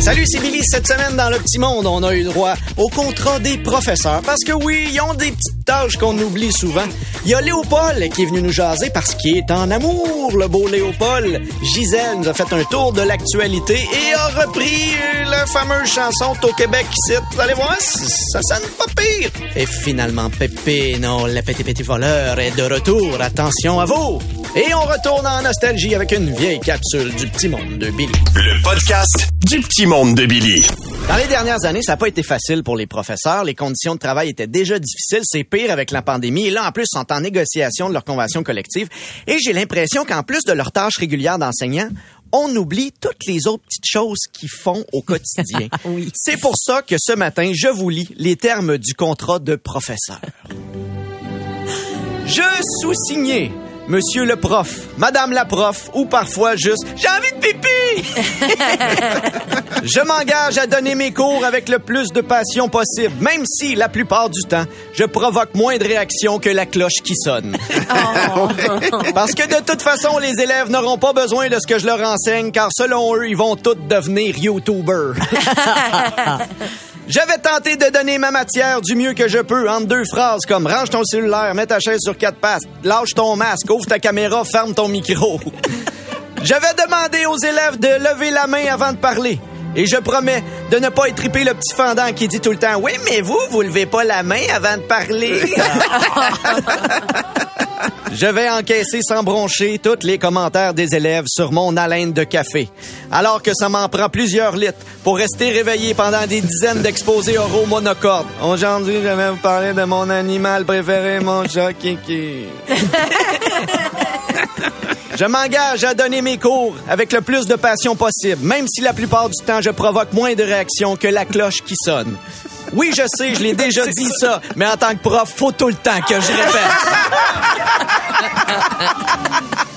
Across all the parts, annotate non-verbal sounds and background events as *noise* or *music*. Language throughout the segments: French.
Salut, c'est Billy. Cette semaine, dans le petit monde, on a eu droit au contrat des professeurs. Parce que oui, ils ont des petites tâches qu'on oublie souvent. Il y a Léopold qui est venu nous jaser parce qu'il est en amour, le beau Léopold. Gisèle nous a fait un tour de l'actualité et a repris la fameuse chanson au Québec ici. Vous allez voir, ça sonne pas pire. Et finalement, Pépé, non, le petit petit voleur est de retour. Attention à vous. Et on retourne en nostalgie avec une vieille capsule du petit monde de Billy. Le podcast du petit monde de Billy. Dans les dernières années, ça n'a pas été facile pour les professeurs. Les conditions de travail étaient déjà difficiles. C'est pire avec la pandémie. Et là, en plus, ils sont en négociation de leur convention collective. Et j'ai l'impression qu'en plus de leurs tâches régulières d'enseignants, on oublie toutes les autres petites choses qu'ils font au quotidien. *laughs* Oui. C'est pour ça que ce matin, je vous lis les termes du contrat de professeur. Je sous-signais Monsieur le prof, Madame la prof, ou parfois juste J'ai envie de pipi! *laughs* je m'engage à donner mes cours avec le plus de passion possible, même si, la plupart du temps, je provoque moins de réactions que la cloche qui sonne. *laughs* Parce que de toute façon, les élèves n'auront pas besoin de ce que je leur enseigne, car selon eux, ils vont tous devenir YouTubers. *laughs* Je vais tenter de donner ma matière du mieux que je peux en deux phrases comme range ton cellulaire, mets ta chaise sur quatre pattes, lâche ton masque, ouvre ta caméra, ferme ton micro. *laughs* je vais demander aux élèves de lever la main avant de parler. Et je promets de ne pas étriper le petit fendant qui dit tout le temps Oui, mais vous, vous levez pas la main avant de parler. *laughs* Je vais encaisser sans broncher tous les commentaires des élèves sur mon haleine de café. Alors que ça m'en prend plusieurs litres pour rester réveillé pendant des dizaines d'exposés oraux monocordes. Aujourd'hui, je vais vous parler de mon animal préféré, mon chat Kiki. Je m'engage à donner mes cours avec le plus de passion possible, même si la plupart du temps je provoque moins de réactions que la cloche qui sonne. Oui, je sais, je l'ai déjà dit ça, mais en tant que prof, faut tout le temps que je répète. *laughs*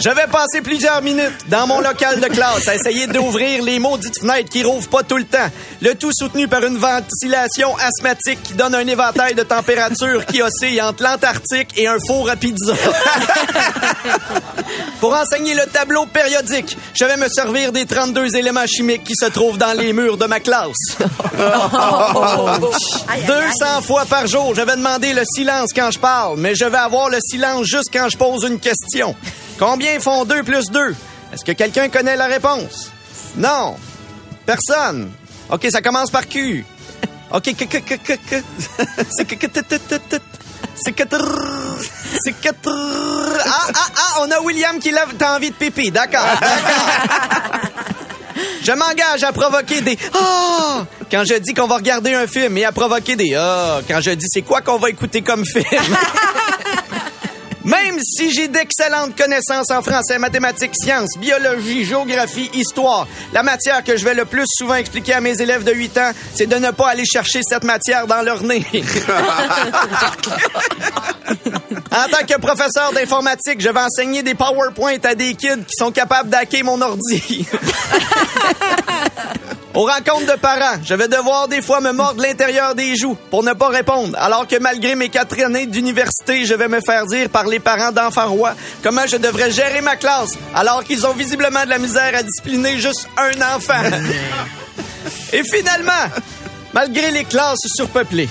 Je vais passer plusieurs minutes dans mon local de classe à essayer d'ouvrir les maudites fenêtres qui rouvrent pas tout le temps. Le tout soutenu par une ventilation asthmatique qui donne un éventail de température qui oscille entre l'Antarctique et un four à pizza. *laughs* Pour enseigner le tableau périodique, je vais me servir des 32 éléments chimiques qui se trouvent dans les murs de ma classe. *laughs* 200 fois par jour, je vais demander le silence quand je parle, mais je vais avoir le silence juste quand je pose une question. Combien font 2 plus 2? Est-ce que quelqu'un connaît la réponse? Non. Personne. OK, ça commence par Q. OK, que, que, que, que. *laughs* C'est que. C'est que, c'est que, ah, ah, ah, on a William qui lève, t'as envie de pipi. D'accord. Je m'engage à provoquer des ah quand je dis qu'on va regarder un film et à provoquer des ah quand je dis c'est quoi qu'on va écouter comme film? Même si j'ai d'excellentes connaissances en français, mathématiques, sciences, biologie, géographie, histoire, la matière que je vais le plus souvent expliquer à mes élèves de 8 ans, c'est de ne pas aller chercher cette matière dans leur nez. *laughs* en tant que professeur d'informatique, je vais enseigner des PowerPoint à des kids qui sont capables d'hacker mon ordi. *laughs* Aux rencontres de parents, je vais devoir des fois me mordre l'intérieur des joues pour ne pas répondre, alors que malgré mes quatre années d'université, je vais me faire dire par les parents d'enfants rois comment je devrais gérer ma classe, alors qu'ils ont visiblement de la misère à discipliner juste un enfant. *laughs* Et finalement, malgré les classes surpeuplées,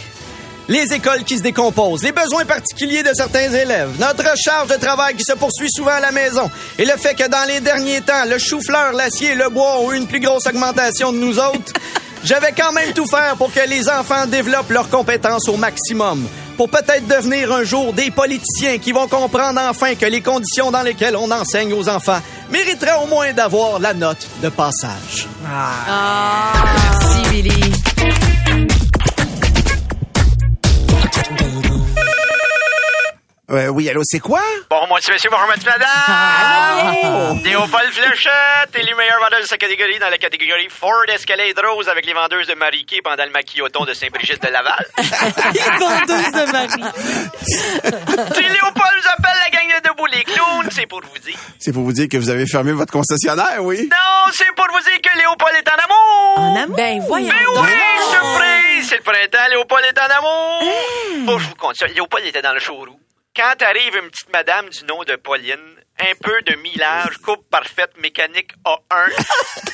les écoles qui se décomposent, les besoins particuliers de certains élèves, notre charge de travail qui se poursuit souvent à la maison, et le fait que dans les derniers temps, le chou-fleur, l'acier et le bois ont eu une plus grosse augmentation de nous autres, *laughs* je vais quand même tout faire pour que les enfants développent leurs compétences au maximum. Pour peut-être devenir un jour des politiciens qui vont comprendre enfin que les conditions dans lesquelles on enseigne aux enfants mériteraient au moins d'avoir la note de passage. Merci, Billy. Oui, allô, c'est quoi? Bonjour, monsieur, monsieur, bonjour, monsieur, madame. Théophile Fléchette est le meilleur vendeur de sa catégorie dans la catégorie Ford Escalade Rose avec les vendeuses de Mariquet pendant le maquilloton de Saint-Brigitte de Laval. *laughs* Vendeuse de Marie. Si Léopold vous appelle la gang de debout les clowns, c'est pour vous dire. C'est pour vous dire que vous avez fermé votre concessionnaire, oui? Non, c'est pour vous dire que Léopold est en amour En amour? Ben voyons Ben donc. oui, surprise! C'est le printemps, Léopold est en amour! Faut que je vous compte ça. Léopold était dans le showroom. Quand arrive une petite madame du nom de Pauline, un peu de millage, coupe parfaite, mécanique A1,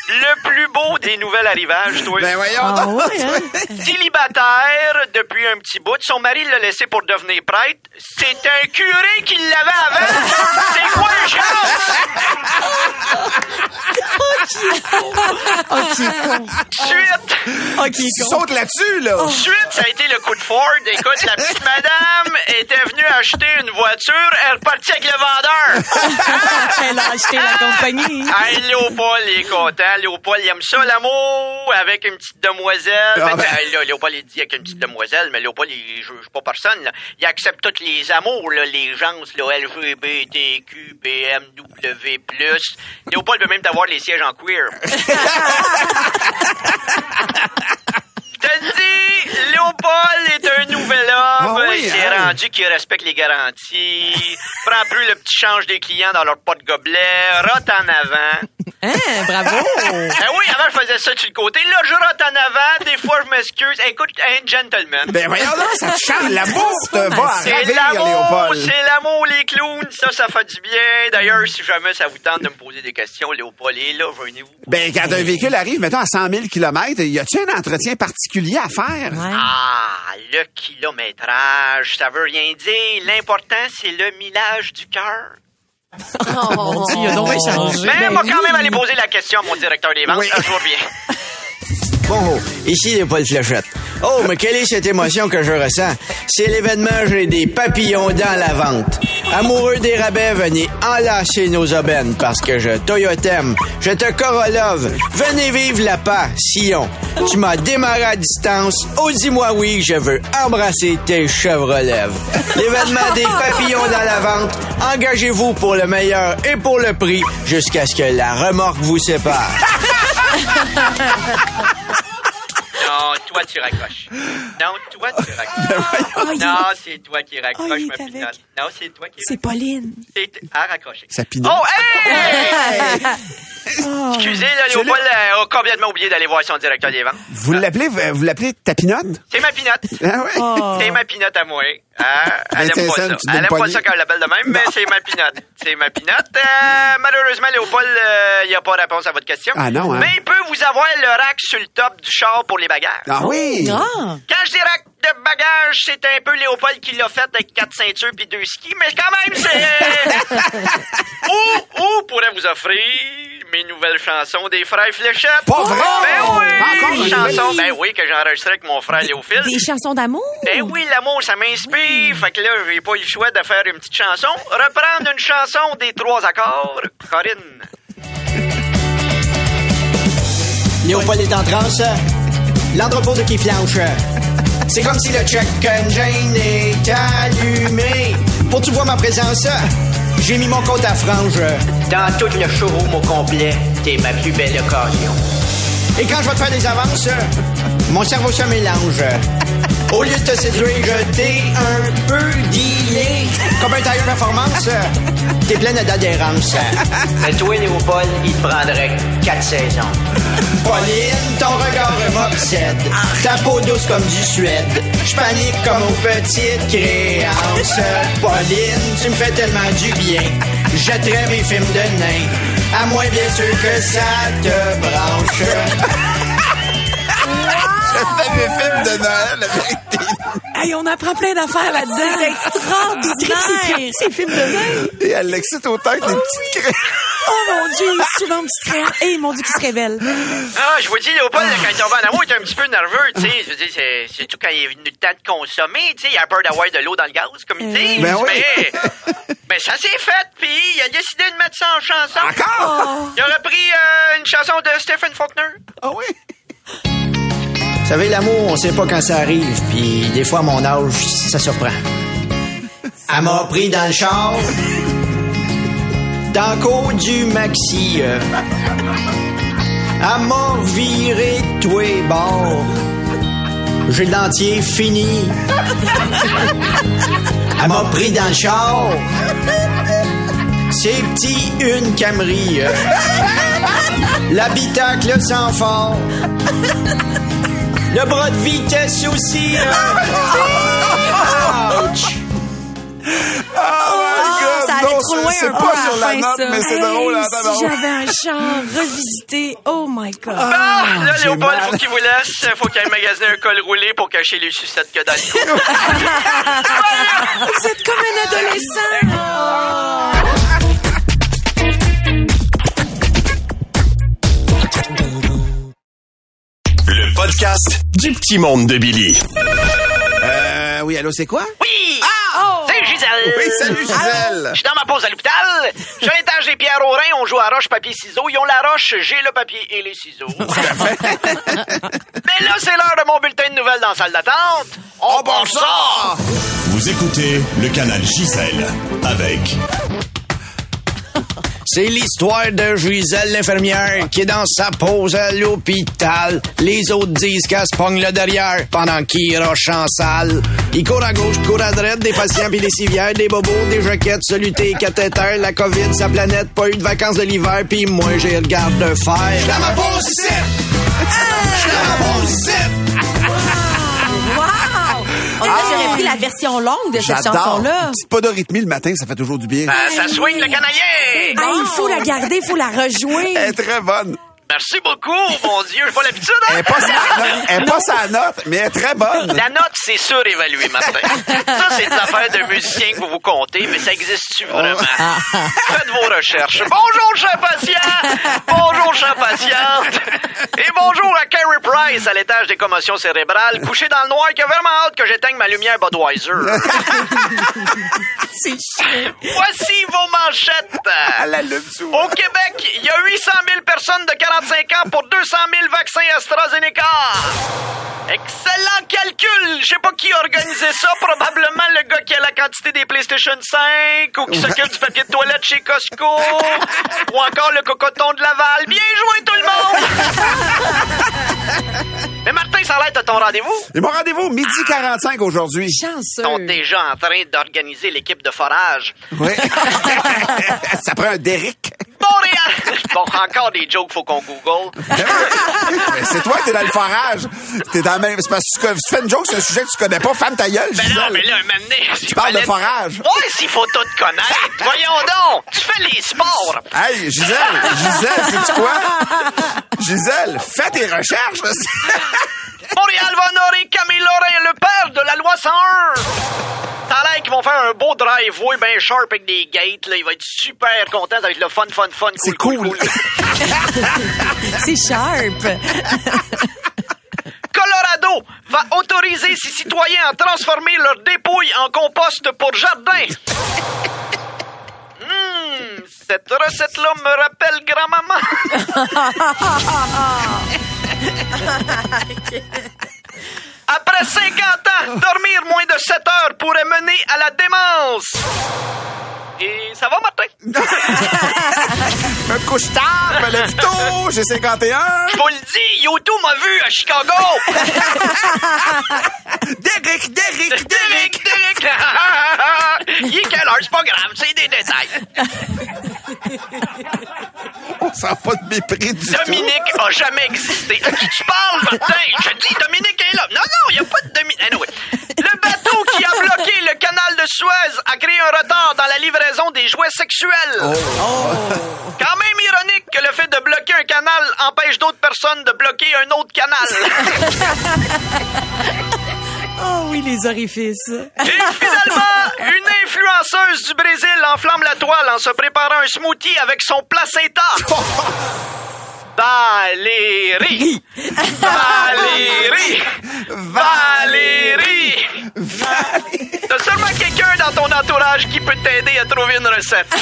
le plus beau des nouvelles arrivages, toi. Ben voyons Ah donc. ouais, hein? *laughs* Célibataire depuis un petit bout. Son mari l'a laissé pour devenir prêtre. C'est un curé qui l'avait avant. C'est quoi le chance? Suite. Ok, Tu con. sautes là-dessus, là. Suite, ça a été le coup de Ford. Écoute, la petite madame était venue acheter une voiture. Elle est repartie avec le vendeur. *laughs* Elle a acheté la compagnie. Hey, Léopold, est content. Léopold, il aime ça, l'amour, avec une petite demoiselle. Ah ben. hey, là, Léopold, il dit avec une petite demoiselle, mais Léopold, il juge pas personne. là. Il accepte tous les amours, là, les gens, là, LGBTQ, BMW+. Léopold veut même t'avoir les sièges en queer. *laughs* Je te dis, Léopold est un nouvel rendu qu'il respecte les garanties. *laughs* Prend plus le petit change des clients dans leur pot de gobelet. Rote en avant. Hein, bravo. Ah *laughs* oui, avant, je faisais ça sur le côté. Là, je rote en avant. Des fois, je m'excuse. Écoute, un gentleman. Ben voyons donc, ça te change. L'amour *laughs* te va à C'est l'amour, Léopold. c'est l'amour, les clowns. Ça, ça fait du bien. D'ailleurs, si jamais ça vous tente de me poser des questions, Léopold est là, venez-vous. Ben, quand un véhicule arrive, mettons, à 100 000 km, y a-tu un entretien particulier à faire? Ouais. Ah, le kilométrage, ça veut rien dire. L'important, c'est le millage du cœur. Oh, mon Dieu, il a donc bien changé. Mais Ben on va quand même aller poser la question à mon directeur des ventes. Oui. Ah, je vous reviens. Bon, ici Léopold Flechette. Oh, mais quelle est cette émotion que je ressens? C'est l'événement, j'ai des papillons dans la vente. Amoureux des rabais, venez enlacer nos aubaines parce que je Toyotem, je te Corolove. Venez vivre la Sion. Tu m'as démarré à distance. Oh, dis-moi oui, je veux embrasser tes Chevrolet. L'événement des papillons dans la vente. Engagez-vous pour le meilleur et pour le prix jusqu'à ce que la remorque vous sépare. *laughs* Non, toi, tu raccroches. Non, toi, tu *laughs* raccroches. Non, c'est toi qui raccroches, Oh, il ma pinotte. Non, c'est toi qui C'est Pauline. C'est à raccrocher. Ça pinote. Oh, hey! *laughs* Excusez, là, Léopold euh, a complètement oublié d'aller voir son directeur des ventes. Vous l'appelez, vous l'appelez Tapinote? C'est ma pinotte. Ah ouais? C'est ma pinotte à moi. Hein? Elle Ben, aime pas ça, Elle aime pas ça quand on l'appelle de même, mais c'est ma pinotte. C'est ma pinotte. Euh, malheureusement, Léopold, euh, il n'y a pas de réponse à votre question. Ah non, hein? Mais il peut vous avoir le rack sur le top du char pour les bagages. Ah oui? Ah. Quand je dis rack de bagages, c'est un peu Léopold qui l'a fait avec quatre ceintures puis deux skis, mais quand même, c'est... *laughs* ou, ou pourrait vous offrir mes nouvelles chansons des frères Fléchette. Pas vrai? Ben oui! Encore une chansons, ben oui, que j'ai enregistrées avec mon frère Léophile. Des chansons d'amour? Ben oui, l'amour, ça m'inspire. Fait que là, j'ai pas eu le choix de faire une petite chanson. Reprendre une chanson des trois accords. Corinne. Léopold est en transe. L'entrepôt de qui flanche. C'est comme si le check engine est allumé. Pour tu vois ma présence, j'ai mis mon compte à frange. Dans tout le showroom au complet, t'es ma plus belle occasion. Et quand je vais te faire des avances, mon cerveau se mélange. Au lieu de te séduire, je t'ai un peu dealé. Comme un tailleur performance, t'es pleine d'adhérence. Mais toi, Léopold, il te prendrait quatre saisons. Pauline, ton regard m'obsède. Ta peau douce comme du suède. Je panique comme aux petites créances. Pauline, tu me fais tellement du bien. Jetterais mes films de nains. À moins bien sûr que ça te branche. *laughs* Le fameux film de Noël. Hey, on apprend plein d'affaires là-dedans. C'est extraordinaire. C'est film de même. Et elle l'excite autant que les petites craies. Oh mon Dieu, il est souvent une petite créole. Hey, mon Dieu, qui se révèle. Ah, je vous dis, Léopold, quand il tombe en amour, il est un petit peu nerveux, tu sais. Je veux dire, c'est, tout quand il est venu le temps de consommer, tu sais. Il a peur d'avoir de l'eau dans le gaz, comme ils disent. Ben oui. Mais, mais ça s'est fait, puis il a décidé de mettre ça en chanson. Encore? Il a repris euh, une chanson de Stephen Faulkner. Ah oui? Vous savez, l'amour, on sait pas quand ça arrive. Puis des fois, mon âge, ça surprend. Elle m'a pris dans le char. Dans le côte du maxi. euh. Elle m'a viré tous les bords. J'ai le dentier fini. Elle m'a pris dans le char. C'est petit, une Camry. euh. L'habitacle sans fort. Le bras de vitesse aussi. euh. *laughs* Ouch. Non, trop c'est- pas sur la la fin, note, ça. mais c'est drôle. hein, si j'avais un char *laughs* revisité, oh my God. Ah, là, j'ai Léopold, faut qu'il vous laisse. Faut qu'il aille magasiner un col roulé pour cacher les sucettes que dans le. *laughs* Vous êtes comme un adolescent. Oh. Le podcast du petit monde de Billy. Euh, oui, allô, c'est quoi? Oui! Oh. C'est Gisèle! Oui, salut Gisèle. Je suis dans ma pause à l'hôpital. L'étage des Pierre Aurin, on joue à roche, papier, ciseaux. Ils ont la roche, j'ai le papier et les ciseaux. *laughs* *laughs* Mais là, c'est l'heure de mon bulletin de nouvelles dans la salle d'attente. On Oh, bon ça! Vous écoutez le canal Gisèle avec C'est l'histoire de Gisèle l'infirmière qui est dans sa pause à l'hôpital. Les autres disent qu'elle se pogne le derrière pendant qu'il roche en salle. Il court à gauche, court à droite, des patients pis des civières, des bobos, des jaquettes, solutés, cathéter, la COVID, sa planète, pas eu de vacances de l'hiver, puis moi j'ai regarde de faire. J'suis dans ma pause ici! J'suis dans ma pause ici! Wow! On la version longue de cette chanson-là. Petite pas de rythmie le matin, ça fait toujours du bien. Euh, ça swing le canaillé! Ah, il faut la garder, il faut la rejouer. Elle est très bonne. Merci beaucoup, mon Dieu. J'ai pas l'habitude, Elle hein? est pas sa note, elle est pas sa note, mais elle est très bonne. La note, c'est surévalué, Martin. Ça, c'est des affaires de musiciens que vous vous comptez, mais ça existe-tu vraiment? Faites vos recherches. Bonjour, chers patients! Bonjour, chers patientes! Et bonjour à Carrie Price, à l'étage des commotions cérébrales, couché dans le noir, qui a vraiment hâte que j'éteigne ma lumière Budweiser. C'est chiant. Voici vos manchettes! Allume souvent. Au Québec, il y a 800 000 personnes de 45 ans pour 200 000 vaccins AstraZeneca. Excellent calcul! Je sais pas qui a organisé ça. Probablement le gars qui a la quantité des PlayStation 5 ou qui s'occupe du papier de toilette chez Costco *laughs* ou encore le cocoton de Laval. Bien joué tout le monde! *laughs* Mais Martin, ça a l'air de ton rendez-vous. Et mon rendez-vous, midi 45 aujourd'hui. Ils Chanceux. sont déjà en train d'organiser l'équipe de forage. Oui. *laughs* ça prend un Derrick. Montréal! Bon, encore des jokes, faut qu'on google. Mais c'est toi qui es dans le forage. T'es dans le même. C'est parce que tu fais une joke sur un sujet que tu connais pas. Ferme ta gueule, Ben non, mais là, un moment donné, Tu parles de forage. Ouais, s'il faut tout connaître. Voyons donc, tu fais les sports. Hey, Gisèle, Gisèle, sais-tu quoi? Gisèle, fais tes recherches. *laughs* Montréal va honorer Camille Lorrain, le père de la loi 101. Ça a l'air qu'ils vont faire un beau driveway bien sharp avec des gates. Là. Il va être super content. Ça va être le fun, fun, fun. C'est cool. *laughs* C'est sharp. *laughs* Colorado va autoriser ses citoyens à transformer leurs dépouilles en compost pour jardin. Hmm, cette recette-là me rappelle grand-maman. *laughs* Après 50 ans, dormir moins de 7 heures pourrait mener à la démence. Et ça va, Martin? *laughs* Me couche tard, me lève tôt, j'ai 51. Je vous le dis, YouTube m'a vu à Chicago. *laughs* Derrick, Derrick, Derrick. Derrick, Derrick. Il est quelle heure? C'est pas grave, c'est des détails. *laughs* Sent pas de mépris du tout. Dominique a jamais existé. À qui tu parles, Martin? Je dis, Dominique est là. Non, non, il n'y a pas de Dominique. Anyway. Le bateau qui a bloqué le canal de Suez a créé un retard dans la livraison des jouets sexuels. Quand même ironique que le fait de bloquer un canal empêche d'autres personnes de bloquer un autre canal. *laughs* Oh oui, les orifices. Et finalement, une influenceuse du Brésil enflamme la toile en se préparant un smoothie avec son placenta. *laughs* Valérie! Valérie! Valérie! T'as seulement quelqu'un dans ton entourage qui peut t'aider à trouver une recette. *laughs*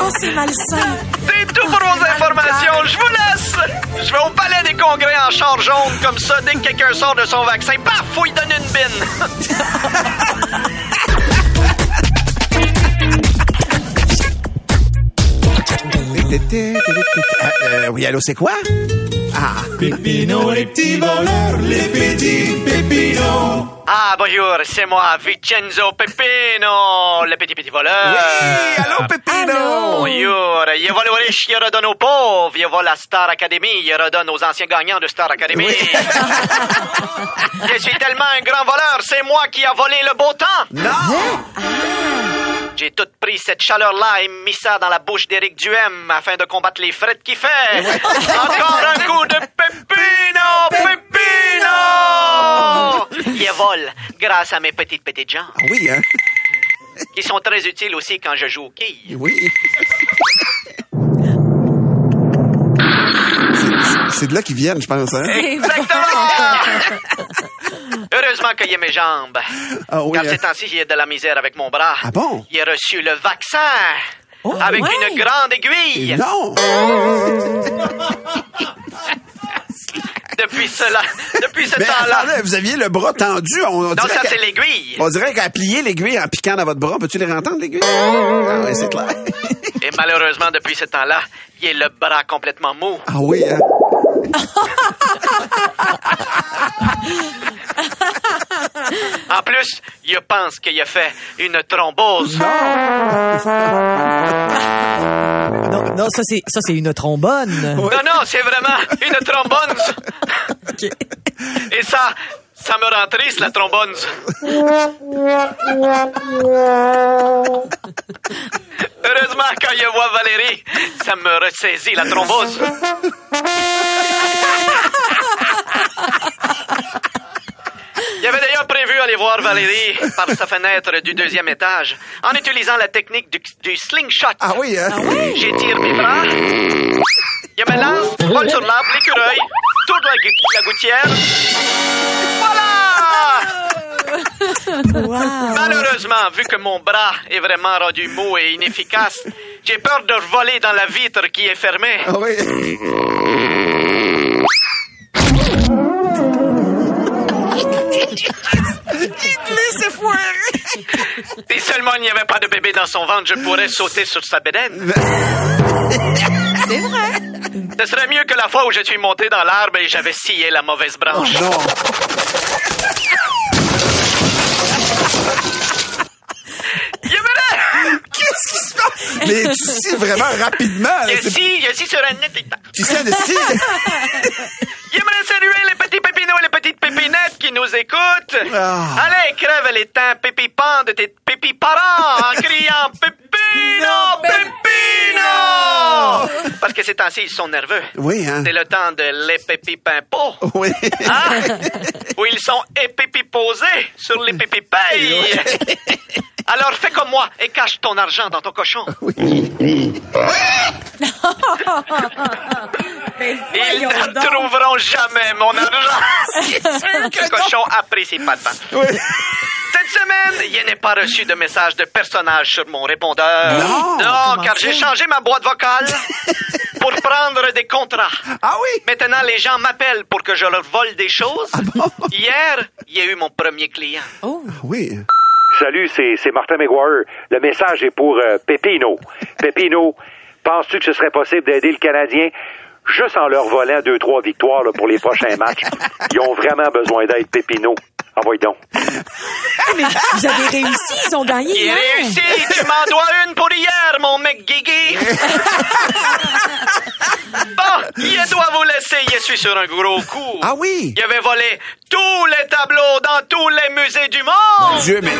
Oh, c'est malsain. C'est tout pour vos informations. Je vous laisse. Je vais au palais des congrès en char jaune. Comme ça, dès que quelqu'un sort de son vaccin, paf, faut y donner une bine. Ah, euh, oui, allô, c'est quoi? Ah. Pépino, les petits voleurs, les petits pépinos. Ah, bonjour, c'est moi, Vincenzo Peppino, le petit petit voleur. Oui, allô, Pépino! Bonjour, je vole aux riches, je redonne aux pauvres, je vole à Star Academy, je redonne aux anciens gagnants de Star Academy. *laughs* je suis tellement un grand voleur, c'est moi qui a volé le beau temps. Non! J'ai tout pris cette chaleur-là et mis ça dans la bouche d'Éric Duhem afin de combattre les frettes qu'il fait. *laughs* Encore un coup de Pepino! Pepino! Il vole grâce à mes petites petites jambes, Ah Oui, hein? qui sont très utiles aussi quand je joue aux quilles. Oui. C'est- *laughs* C'est de là qu'ils viennent, je pense, hein? Exactement! *laughs* Heureusement qu'il y a mes jambes. *laughs* Ah oui, Car hein? ces temps-ci, j'ai de la misère avec mon bras. Ah bon? J'ai reçu le vaccin. avec ouais. une grande aiguille. Non! *laughs* Depuis cela, depuis ce temps-là. vous aviez le bras tendu. On, on Non, ça, c'est l'aiguille. On dirait qu'à plier l'aiguille en piquant dans votre bras. Peux-tu les entendre, l'aiguille? Ah oui, c'est clair. Et malheureusement, depuis ce temps-là, il est le bras complètement mou. Ah oui, hein? *laughs* En plus, je pense qu'il a fait une thrombose. Non, non, ça c'est ça c'est une trombone. Non, non, c'est vraiment une trombone. Et ça, ça me rend triste, la trombone. Heureusement, quand je vois Valérie, ça me ressaisit la thrombose. *laughs* J'avais d'ailleurs prévu aller voir Valérie par sa fenêtre du deuxième étage en utilisant la technique du, du slingshot. Ah oui, hein? J'étire mes bras. Je me lance, vole sur l'arbre, l'écureuil, tourne la, la gouttière. Voilà! Wow. Malheureusement, vu que mon bras est vraiment rendu mou et inefficace, j'ai peur de voler dans la vitre qui est fermée. Ah oui. *laughs* Si *laughs* seulement il n'y avait pas de bébé dans son ventre, je pourrais sauter sur sa bédaine. *laughs* C'est vrai. Ce serait mieux que la fois où je suis monté dans l'arbre et j'avais scié la mauvaise branche. Non. *laughs* J'aimerais... Qu'est-ce qui se passe? Mais tu sais vraiment rapidement. là, Je je sur un net. Tu sais de si. J'aimerais saluer les petits pépinots et les qui nous écoutent. Ah. Allez, crève les temps pépipants de tes pépiparents en criant *laughs* Pépino, Pépino! Parce que ces temps-ci, ils sont nerveux. Oui, hein? C'est le temps de les pépipimpo. Oui. Hein? *laughs* Où ils sont épipiposés sur les pépipayes. Alors fais comme moi et cache ton argent dans ton cochon. *laughs* *laughs* Ils ne donc. trouveront jamais mon argent. *laughs* Le cochon apprécie pas tant. Oui. Cette semaine, je n'ai pas reçu de message de personnage sur mon répondeur. Non, Non, car j'ai changé ma boîte vocale pour prendre des contrats. Ah oui? Maintenant, les gens m'appellent pour que je leur vole des choses. Ah bon? Hier, il y a eu mon premier client. Oui. Salut, c'est c'est Martin McGuire. Le message est pour euh, Pepino. *laughs* Pepino, penses-tu que ce serait possible d'aider le Canadien juste en leur volant deux, trois victoires là, pour les prochains matchs? Ils ont vraiment besoin d'aide, Pepino. Envoie donc. *laughs* Mais vous avez réussi, ils ont gagné. Il hier. réussi, tu m'en dois une pour hier, mon mec Guigui. *laughs* bon, je dois vous laisser, je suis sur un gros coup. Ah oui? Il avait volé tous les tableaux dans tous les musées du monde. Dieu, mais.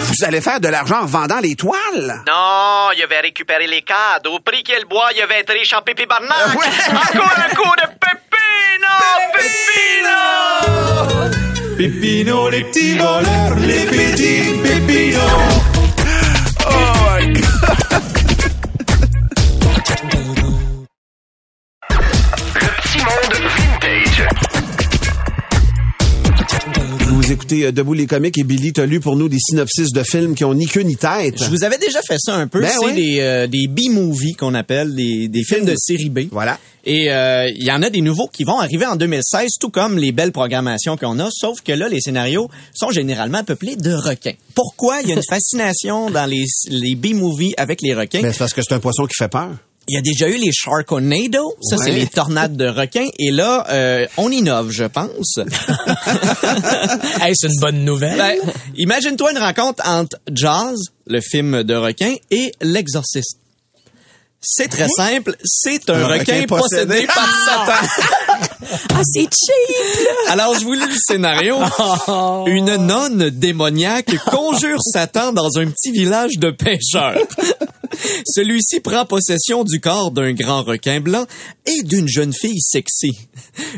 Vous allez faire de l'argent en vendant les toiles? Non, il avait récupéré les cadres. Au prix qu'il boit, il avait être riche en pipi barnac. Ah ouais. Encore un coup de pépino, pépino. Pépino, les petits voleurs, les petits. Vous écoutez euh, Debout les comiques et Billy, t'as lu pour nous des synopsis de films qui ont ni queue ni tête. Je vous avais déjà fait ça un peu. Ben c'est oui. des, euh, des B-movies qu'on appelle, des, des films de série B. Voilà. Et euh, il y en a des nouveaux qui vont arriver en 2016, tout comme les belles programmations qu'on a, sauf que là, les scénarios sont généralement peuplés de requins. Pourquoi il y a une *laughs* fascination dans les, les B-movies avec les requins? Ben, c'est parce que c'est un poisson qui fait peur. Il y a déjà eu les Sharknado, ça c'est les tornades de requins, et là, euh, on innove, je pense. *laughs* Hey, c'est une bonne nouvelle. Ben, imagine-toi une rencontre entre Jaws, le film de requin, et L'Exorciste. C'est très simple, c'est un, Un requin, requin possédé, possédé. par Satan. *laughs* Ah, c'est cheap! Alors, je vous lis le scénario. Une nonne démoniaque conjure Satan dans un petit village de pêcheurs. Celui-ci prend possession du corps d'un grand requin blanc et d'une jeune fille sexy.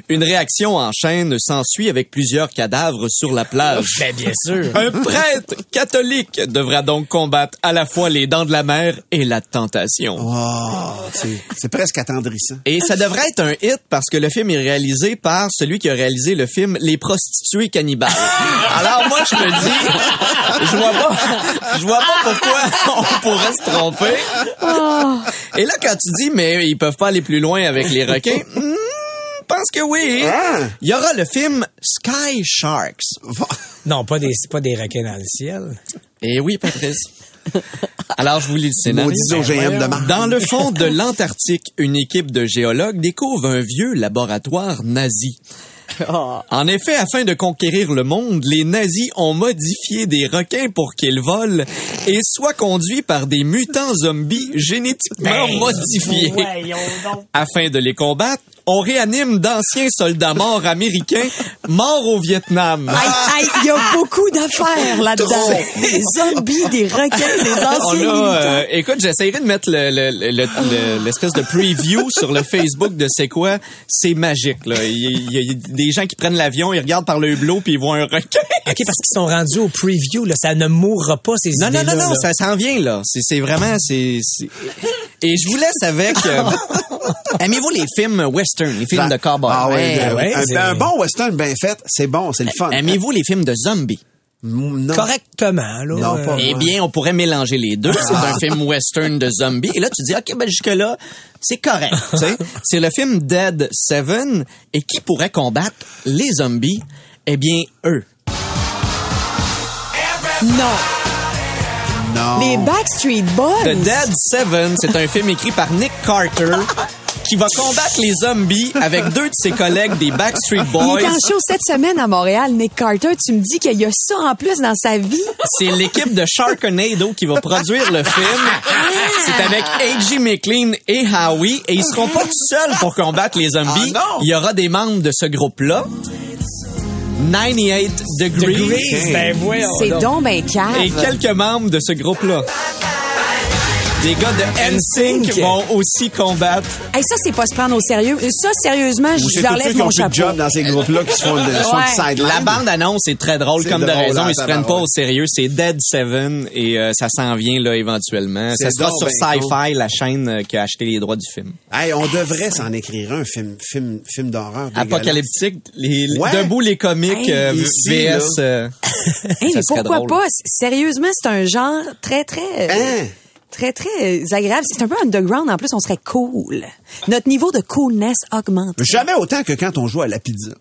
Une réaction en chaîne s'ensuit avec plusieurs cadavres sur la plage. Ben, bien sûr. Un prêtre catholique devra donc combattre à la fois les dents de la mer et la tentation. Oh, c'est c'est presque attendrissant. Et ça devrait être un hit parce que le film est réalisé par celui qui a réalisé le film Les prostituées cannibales. *laughs* Alors moi je me dis, je vois pas, je vois pas pourquoi on pourrait se tromper. Et là quand tu dis mais ils peuvent pas aller plus loin avec les requins, *laughs* hmm, je pense que oui. Ah. Il y aura le film Sky Sharks. Non, pas des, pas des requins dans le ciel. Et oui Patrice. *laughs* Alors je vous lis le scénario. Marde. Dans le fond de l'Antarctique, une équipe de géologues découvre un vieux laboratoire nazi. En effet, afin de conquérir le monde, les nazis ont modifié des requins pour qu'ils volent et soient conduits par des mutants zombies génétiquement Ben, modifiés. Afin de les combattre, on réanime d'anciens soldats morts américains morts au Vietnam. Aïe, aïe, il y a beaucoup d'affaires là-dedans. Des zombies, des requins, des On anciens a, militants. euh, écoute, j'essaierai de mettre le- le- le- le- le- l'espèce de preview sur le Facebook de c'est quoi. C'est magique, là. Il y, a- il y a des gens qui prennent l'avion, ils regardent par le hublot puis ils voient un requin. OK, parce qu'ils sont rendus au preview, là. Ça ne mourra pas, ces Non, non, non, non, là. ça s'en vient, là. C'est, c'est vraiment, c'est, c'est- Et je vous laisse avec, euh, *laughs* aimez-vous les films western, les films de cowboy? Ah ouais, Ouais, un- ouais, un, c'est- un bon western bien fait, c'est bon, c'est le fun. Aimez-vous les films de zombies? Mm, Non. Correctement, là. Non, pas- Euh, Eh bien, on pourrait mélanger les deux. C'est un film western de zombies. Et là, tu dis, OK, ben jusque-là, c'est correct. *laughs* c'est le film Dead Seven. Et qui pourrait combattre les zombies? Eh bien, eux. Non. Non. Les Backstreet Boys. The Dead Seven, c'est un film écrit par Nick Carter qui va combattre les zombies avec deux de ses collègues des Backstreet Il Boys. est en show cette semaine à Montréal, Nick Carter. Tu me dis qu'il y a ça en plus dans sa vie? C'est l'équipe de Sharknado qui va produire le film. C'est avec A.G. McLean et Howie et ils seront pas tout seuls pour combattre les zombies. Ah non! Il y aura des membres de ce groupe-là. 98 Degrees. Degrees, ben C'est donc. donc ben cave. Et quelques membres de ce groupe-là. Des gars de NSYNC vont aussi combattre. Hey, ça, c'est pas se prendre au sérieux. Ça, sérieusement, je leur ceux lève qui ont mon de chapeau. job dans ces groupes-là qui se font, de, Ouais. du sideline. La bande-annonce est très drôle, comme de raison. hein, Ils se prennent pas au sérieux. C'est Dead Seven et euh, ça s'en vient là éventuellement. Ça sera sur ben Sci-Fi, la chaîne euh, qui a acheté les droits du film. Hey, on devrait s'en écrire un film, film, film d'horreur. Apocalyptique, les, Ouais. debout les comiques Hey, euh, ici, VS. euh, *laughs* Hey, ça mais pourquoi drôle. pas? Sérieusement, c'est un genre très, très... euh, Hein? Très, très agréable. C'est un peu underground. En plus, on serait cool. Notre niveau de coolness augmente. Jamais autant que quand on joue à la pizza.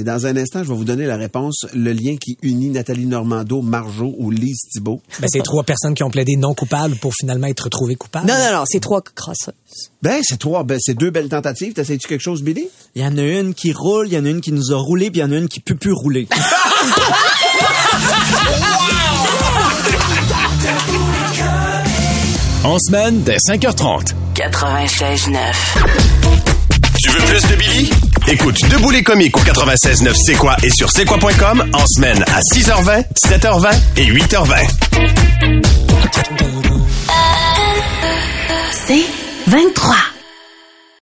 Et dans un instant, je vais vous donner la réponse, le lien qui unit Nathalie Normando, Marjo ou Lise Thibault. Ben, c'est trois personnes qui ont plaidé non coupables pour finalement être retrouvées coupables. Non, non, non, c'est trois crosseuses. Ben, c'est trois, ben, c'est deux belles tentatives. T'essayes-tu quelque chose, Billy? Il y en a une qui roule, il y en a une qui nous a roulé, puis il y en a une qui peut plus rouler. *laughs* En semaine, dès 5h30. 96.9. Tu veux plus de Billy? Écoute Debout les comiques au 96.9 C'est quoi et sur c'est quoi.com en semaine à 6h20, 7h20 et 8h20. C'est 23.